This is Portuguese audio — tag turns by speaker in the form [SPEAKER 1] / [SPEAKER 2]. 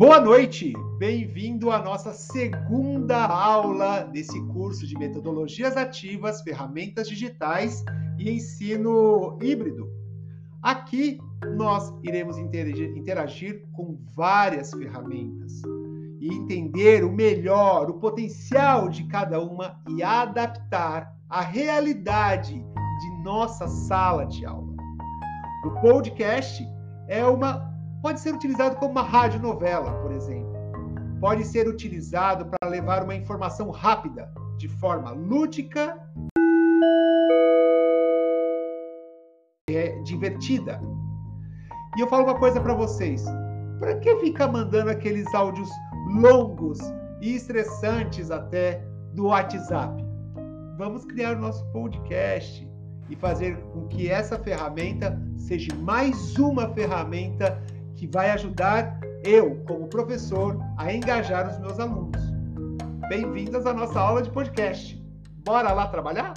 [SPEAKER 1] Boa noite, bem-vindo à nossa segunda aula desse curso de metodologias ativas, ferramentas digitais e ensino híbrido. Aqui nós iremos interagir com várias ferramentas e entender o melhor, o potencial de cada uma e adaptar a realidade de nossa sala de aula. O podcast é uma Pode ser utilizado como uma radionovela, por exemplo. Pode ser utilizado para levar uma informação rápida, de forma lúdica e divertida. E eu falo uma coisa para vocês: para que ficar mandando aqueles áudios longos e estressantes até do WhatsApp? Vamos criar o nosso podcast e fazer com que essa ferramenta seja mais uma ferramenta que vai ajudar eu, como professor, a engajar os meus alunos. Bem-vindas à nossa aula de podcast. Bora lá trabalhar?